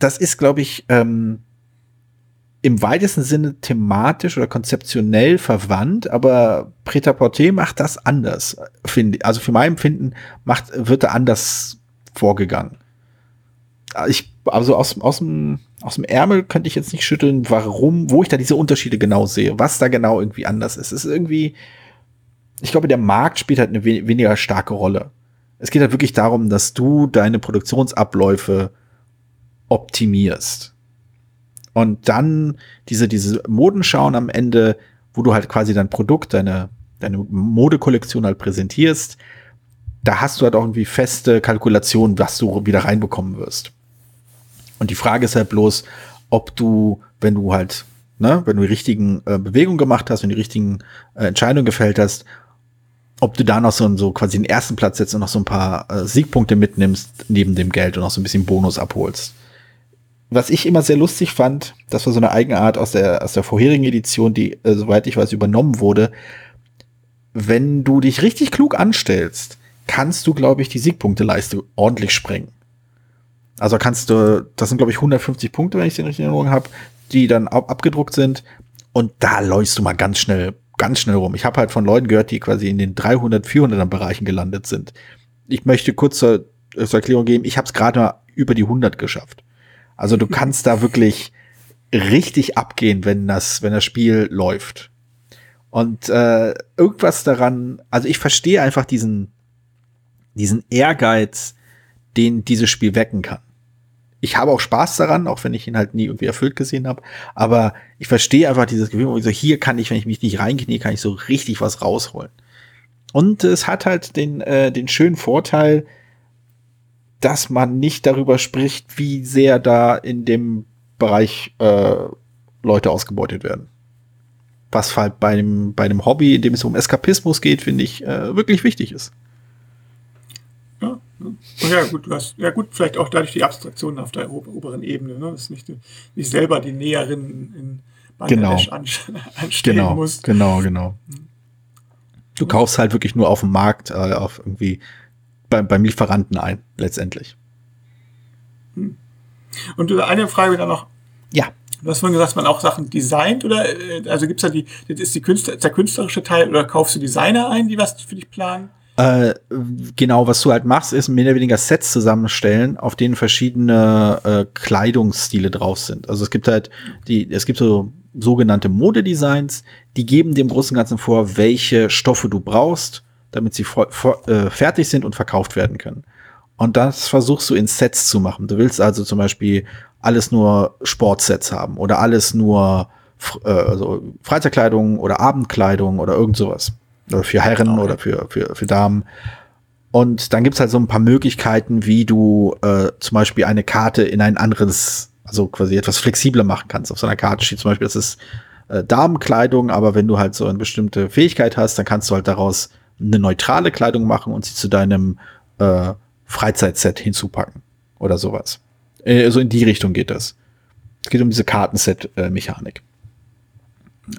das ist, glaube ich, ähm, im weitesten Sinne thematisch oder konzeptionell verwandt, aber Preta Porte macht das anders, finde Also für mein Empfinden macht, wird da anders vorgegangen. Ich, also aus, aus, dem, aus dem Ärmel könnte ich jetzt nicht schütteln, warum, wo ich da diese Unterschiede genau sehe, was da genau irgendwie anders ist. Es ist irgendwie, ich glaube, der Markt spielt halt eine we weniger starke Rolle. Es geht halt wirklich darum, dass du deine Produktionsabläufe optimierst. Und dann diese, diese Modenschauen am Ende, wo du halt quasi dein Produkt, deine, deine Modekollektion halt präsentierst, da hast du halt auch irgendwie feste Kalkulationen, was du wieder reinbekommen wirst. Und die Frage ist halt bloß, ob du, wenn du halt, ne, wenn du die richtigen äh, Bewegungen gemacht hast und die richtigen äh, Entscheidungen gefällt hast, ob du da noch so, so quasi den ersten Platz setzt und noch so ein paar äh, Siegpunkte mitnimmst neben dem Geld und noch so ein bisschen Bonus abholst was ich immer sehr lustig fand, das war so eine Eigenart aus der, aus der vorherigen Edition, die, äh, soweit ich weiß, übernommen wurde. Wenn du dich richtig klug anstellst, kannst du, glaube ich, die Siegpunkteleiste ordentlich sprengen. Also kannst du, das sind, glaube ich, 150 Punkte, wenn ich den richtigen Erinnerung habe, die dann ab abgedruckt sind. Und da läufst du mal ganz schnell, ganz schnell rum. Ich habe halt von Leuten gehört, die quasi in den 300, 400er Bereichen gelandet sind. Ich möchte kurz zur, zur Erklärung geben, ich habe es gerade mal über die 100 geschafft. Also du kannst da wirklich richtig abgehen, wenn das, wenn das Spiel läuft. Und äh, irgendwas daran, also ich verstehe einfach diesen, diesen Ehrgeiz, den dieses Spiel wecken kann. Ich habe auch Spaß daran, auch wenn ich ihn halt nie irgendwie erfüllt gesehen habe. Aber ich verstehe einfach dieses Gefühl, so, hier kann ich, wenn ich mich nicht reinknie, kann ich so richtig was rausholen. Und es hat halt den, äh, den schönen Vorteil, dass man nicht darüber spricht, wie sehr da in dem Bereich äh, Leute ausgebeutet werden. Was halt bei einem, bei einem Hobby, in dem es um Eskapismus geht, finde ich, äh, wirklich wichtig ist. Ja, ja, gut, hast, ja gut, vielleicht auch dadurch die Abstraktion auf der oberen Ebene, ne? dass nicht, nicht selber die Näherin in Bangladesch genau. anstehen genau, musst. Genau, genau. Du kaufst halt wirklich nur auf dem Markt, äh, auf irgendwie beim, beim Lieferanten ein, letztendlich. Hm. Und eine Frage wieder noch. Ja. Du hast vorhin gesagt, man auch Sachen designt oder äh, also gibt es da die, das ist die Künstler, der künstlerische Teil oder kaufst du Designer ein, die was für dich planen? Äh, genau, was du halt machst, ist mehr oder weniger Sets zusammenstellen, auf denen verschiedene äh, Kleidungsstile drauf sind. Also es gibt halt die, es gibt so sogenannte Modedesigns, die geben dem Großen und Ganzen vor, welche Stoffe du brauchst damit sie äh, fertig sind und verkauft werden können. Und das versuchst du in Sets zu machen. Du willst also zum Beispiel alles nur Sportsets haben oder alles nur äh, also Freizeitkleidung oder Abendkleidung oder irgend sowas. Oder für Herren okay. oder für, für, für Damen. Und dann gibt's halt so ein paar Möglichkeiten, wie du äh, zum Beispiel eine Karte in ein anderes, also quasi etwas flexibler machen kannst. Auf so einer Karte steht zum Beispiel, das ist äh, Damenkleidung, aber wenn du halt so eine bestimmte Fähigkeit hast, dann kannst du halt daraus eine neutrale Kleidung machen und sie zu deinem äh, Freizeitset hinzupacken oder sowas. Äh, also in die Richtung geht das. Es geht um diese Kartenset-Mechanik.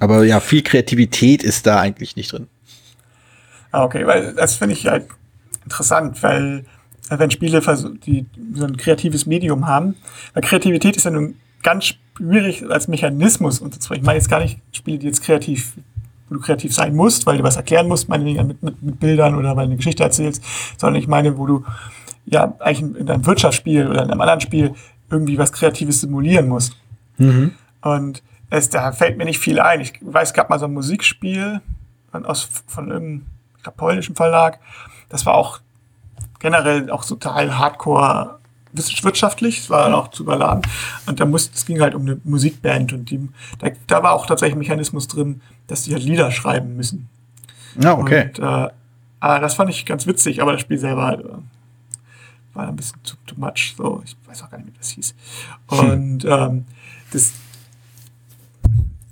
Aber ja, viel Kreativität ist da eigentlich nicht drin. Ah, okay, weil das finde ich halt interessant, weil äh, wenn Spiele die so ein kreatives Medium haben, weil Kreativität ist ja nun ganz schwierig als Mechanismus unterzubringen. Ich meine jetzt gar nicht Spiele, die jetzt kreativ wo du kreativ sein musst, weil du was erklären musst, meinetwegen mit, mit, mit Bildern oder weil du eine Geschichte erzählst, sondern ich meine, wo du ja eigentlich in deinem Wirtschaftsspiel oder in einem anderen Spiel irgendwie was Kreatives simulieren musst. Mhm. Und es, da fällt mir nicht viel ein. Ich weiß, es gab mal so ein Musikspiel aus, von irgendeinem, polnischen Verlag. Das war auch generell auch total hardcore wirtschaftlich, es war dann auch zu überladen. Und da musste, es ging halt um eine Musikband und die, da, da war auch tatsächlich ein Mechanismus drin, dass die halt Lieder schreiben müssen. Ja, okay. Und, äh, aber das fand ich ganz witzig, aber das Spiel selber halt, war ein bisschen too, too much. So, ich weiß auch gar nicht, wie das hieß. Und hm. ähm, das,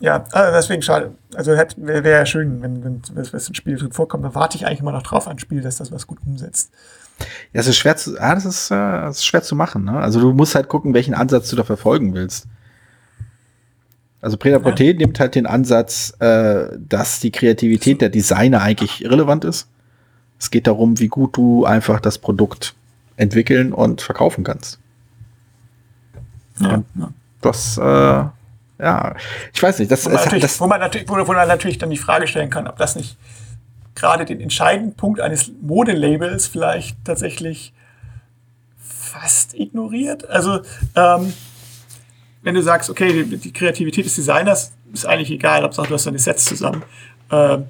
ja, also deswegen schade. Also wäre wär schön, wenn, wenn, wenn das ein Spiel drin vorkommt. Dann warte ich eigentlich immer noch drauf, ein Spiel, dass das was gut umsetzt. Ja, es ist schwer zu, ah, das ist, äh, das ist schwer zu machen. Ne? Also du musst halt gucken, welchen Ansatz du da verfolgen willst. Also Preda ja. nimmt halt den Ansatz, äh, dass die Kreativität der Designer eigentlich irrelevant ist. Es geht darum, wie gut du einfach das Produkt entwickeln und verkaufen kannst. Ja, und. Das, äh, ja, ich weiß nicht, das, wo man, es, das wo, man natürlich, wo man natürlich dann die Frage stellen kann, ob das nicht gerade den entscheidenden Punkt eines Modelabels vielleicht tatsächlich fast ignoriert. Also ähm, wenn du sagst, okay, die, die, Kreativität des Designers ist eigentlich egal, Hauptsache du hast deine Sets zusammen. Ähm,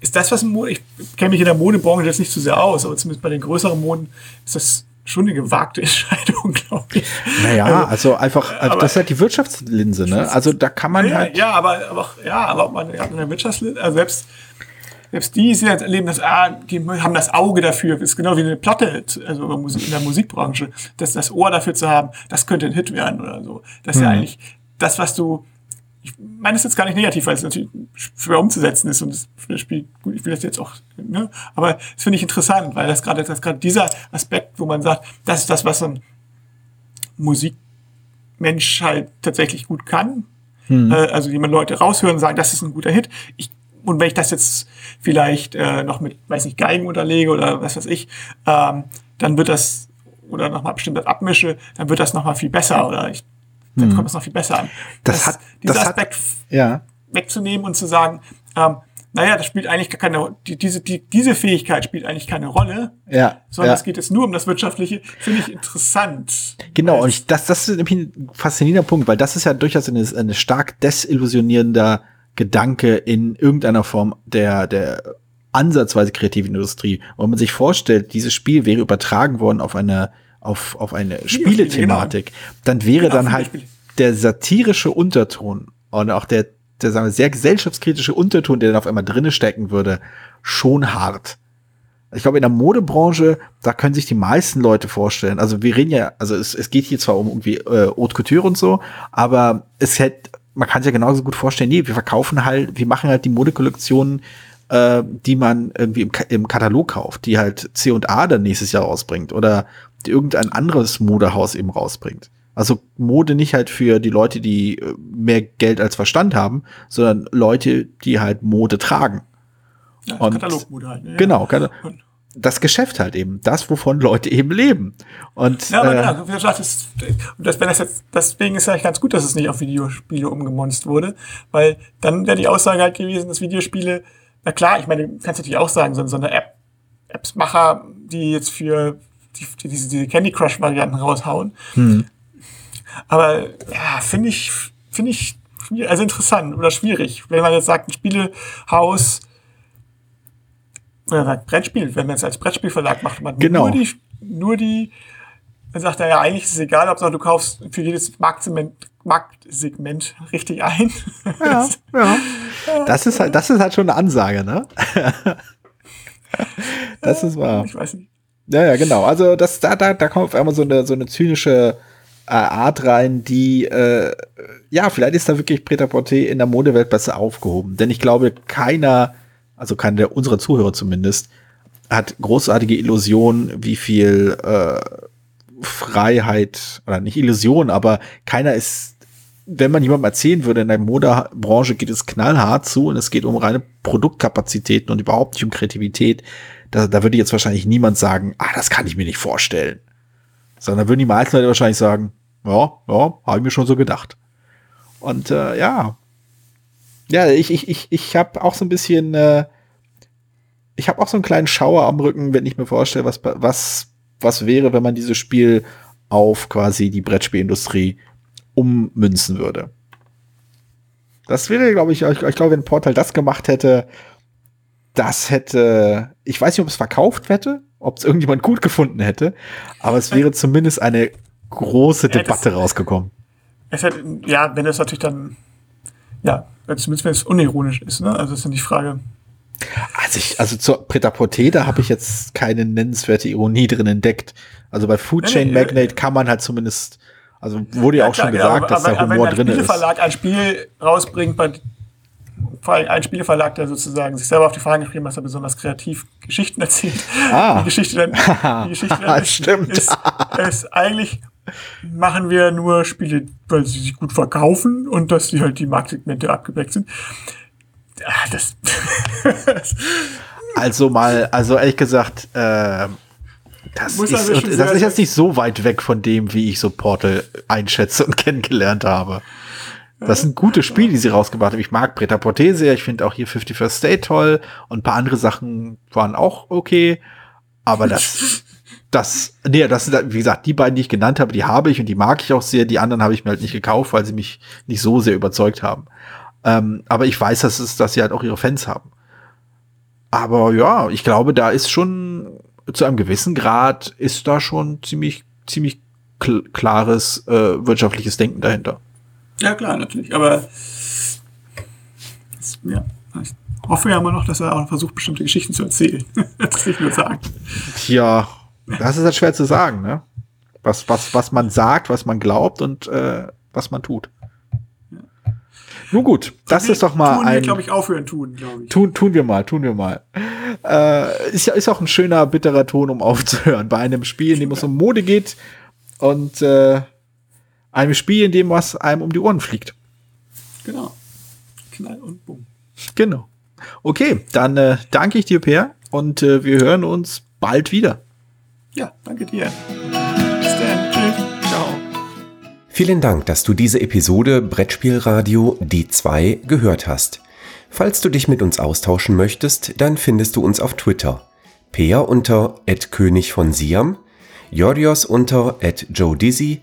ist das, was Mode, ich kenne mich in der Modebranche jetzt nicht zu sehr aus, aber zumindest bei den größeren Moden ist das schon eine gewagte Entscheidung, glaube ich. Naja, also, also einfach, also das ist halt die Wirtschaftslinse, ne? Also da kann man ja, halt. Ja, aber, aber ja, aber man hat eine Wirtschaftslinse, also selbst, selbst die, die jetzt erleben, dass, ah, die haben das Auge dafür, ist genau wie eine Platte, also in der Musikbranche, das, das Ohr dafür zu haben, das könnte ein Hit werden oder so. Das ist hm. ja eigentlich das, was du, meine es jetzt gar nicht negativ, weil es natürlich schwer umzusetzen ist und das Spiel, gut, ich will das jetzt auch, ne? aber das finde ich interessant, weil das gerade, das gerade dieser Aspekt, wo man sagt, das ist das, was ein Musikmensch halt tatsächlich gut kann. Hm. Äh, also wie man Leute raushören und sagen, das ist ein guter Hit. Ich, und wenn ich das jetzt vielleicht äh, noch mit, weiß nicht, Geigen unterlege oder was weiß ich, ähm, dann wird das, oder nochmal bestimmt das abmische, dann wird das nochmal viel besser oder ich dann hm. kommt es noch viel besser an. Das, das hat, dieser das Aspekt hat, ja. wegzunehmen und zu sagen, ähm, naja, das spielt eigentlich keine, die, diese, die, diese Fähigkeit spielt eigentlich keine Rolle, ja, sondern ja. es geht jetzt nur um das Wirtschaftliche, finde ich interessant. Genau, und ich, das, das ist nämlich ein faszinierender Punkt, weil das ist ja durchaus eine, eine stark desillusionierender Gedanke in irgendeiner Form der, der ansatzweise kreativen Industrie. Wenn man sich vorstellt, dieses Spiel wäre übertragen worden auf eine auf, auf eine Spielethematik, dann wäre dann halt der satirische Unterton und auch der, der sagen wir, sehr gesellschaftskritische Unterton, der dann auf einmal drinne stecken würde, schon hart. Ich glaube, in der Modebranche, da können sich die meisten Leute vorstellen. Also wir reden ja, also es, es geht hier zwar um irgendwie äh, Haute Couture und so, aber es hätte, man kann sich ja genauso gut vorstellen, nee, wir verkaufen halt, wir machen halt die Modekollektionen, äh, die man irgendwie im, im Katalog kauft, die halt C und A dann nächstes Jahr rausbringt oder irgendein anderes Modehaus eben rausbringt. Also Mode nicht halt für die Leute, die äh, mehr Geld als Verstand haben, sondern Leute, die halt Mode tragen. Ja, und Katalogmode halt. Ne? Genau, das Geschäft halt eben, das, wovon Leute eben leben. Und, ja, aber äh, ja, wie gesagt, das, das, das jetzt, deswegen ist es eigentlich ganz gut, dass es nicht auf Videospiele umgemonst wurde, weil dann wäre die Aussage halt gewesen, dass Videospiele, na klar, ich meine, kannst du natürlich auch sagen, so, so eine App, Appsmacher, die jetzt für die, diese, diese Candy Crush-Varianten raushauen. Hm. Aber ja, finde ich, finde ich, also interessant oder schwierig. Wenn man jetzt sagt, ein Spielehaus oder sagt Brettspiel, wenn man es als Brettspielverlag macht, man genau. nur die, nur die, dann sagt er ja, eigentlich ist es egal, ob du kaufst für jedes Marktsegment, Marktsegment richtig ein. Ja, ja. Das ist halt, das ist halt schon eine Ansage, ne? das ist wahr. Ich weiß nicht. Ja, ja, genau. Also das, da, da, da kommt auf einmal so eine, so eine zynische äh, Art rein, die, äh, ja, vielleicht ist da wirklich Preta Porte in der Modewelt besser aufgehoben. Denn ich glaube, keiner, also keiner der unserer Zuhörer zumindest, hat großartige Illusionen, wie viel äh, Freiheit, oder nicht Illusion, aber keiner ist, wenn man jemandem erzählen würde, in der Modebranche geht es knallhart zu und es geht um reine Produktkapazitäten und überhaupt nicht um Kreativität, da, da würde jetzt wahrscheinlich niemand sagen, ah, das kann ich mir nicht vorstellen. Sondern würden die meisten Leute wahrscheinlich sagen, ja, ja, habe ich mir schon so gedacht. Und äh, ja, ja, ich, ich, ich, ich habe auch so ein bisschen, äh, ich habe auch so einen kleinen Schauer am Rücken, wenn ich mir vorstelle, was, was, was wäre, wenn man dieses Spiel auf quasi die Brettspielindustrie ummünzen würde. Das wäre, glaube ich, ich, ich glaube, wenn Portal das gemacht hätte, das hätte, ich weiß nicht, ob es verkauft hätte, ob es irgendjemand gut gefunden hätte, aber es wäre zumindest eine große Ja, Debatte das- rausgekommen. Es hätte, ja, wenn das natürlich dann, ja, zumindest wenn es unironisch ist, ne? Also ist dann die Frage. Also, ich, also zur Pret-à-Porter, da habe ich jetzt keine nennenswerte Ironie drin entdeckt. Also bei Food Nee, Chain nee, Magnate kann man halt zumindest, also wurde ja, auch klar, schon gesagt, aber- dass da aber Humor wenn drin ein ist. Spieleverlag ein Spiel rausbringt, bei, ein Spieleverlag, der sozusagen sich selber auf die Fahne geschrieben hat, dass er besonders kreativ Geschichten erzählt. Ah. Die Geschichte dann, die Geschichte dann ist, Stimmt. Ist, ist eigentlich machen wir nur Spiele, weil sie sich gut verkaufen und dass die halt die Marktsegmente abgedeckt sind. Ah, Das, Also mal, also ehrlich gesagt, äh, das, ist, das ist jetzt nicht so weit weg von dem, wie ich so Portal einschätze und kennengelernt habe. Das sind gute Spiele, die sie rausgebracht haben. Ich mag Preta Porte sehr. Ich finde auch hier 51st State toll. Und ein paar andere Sachen waren auch okay. Aber das, das, nee, das sind, wie gesagt, die beiden, die ich genannt habe, die habe ich und die mag ich auch sehr. Die anderen habe ich mir halt nicht gekauft, weil sie mich nicht so sehr überzeugt haben. Ähm, aber ich weiß, dass, es, dass sie halt auch ihre Fans haben. Aber ja, ich glaube, da ist schon zu einem gewissen Grad ist da schon ziemlich, ziemlich kl klares äh, wirtschaftliches Denken dahinter. Ja, klar, natürlich. Aber ja, ich hoffe ja immer noch, dass er auch versucht, bestimmte Geschichten zu erzählen. das ich nur sagen. Tja, das ist halt schwer zu sagen, ne? Was, was, was man sagt, was man glaubt und äh, was man tut. Nun gut, das ist doch mal tun wir, ein. glaube ich, aufhören tun, glaube ich. Tun, tun wir mal, tun wir mal. Äh, ist ja ist auch ein schöner, bitterer Ton, um aufzuhören. Bei einem Spiel, in dem es um Mode geht und äh, einem Spiel, in dem was einem um die Ohren fliegt. Genau. Knall und bumm. Genau. Okay, dann äh, danke ich dir, Per, und äh, wir hören uns bald wieder. Ja, danke dir. Bis dann. Tschüss. Ciao. Vielen Dank, dass du diese Episode Brettspielradio Die 2 gehört hast. Falls du dich mit uns austauschen möchtest, dann findest du uns auf Twitter. Peer unter König von Siam, Jorios unter Joe Dizzy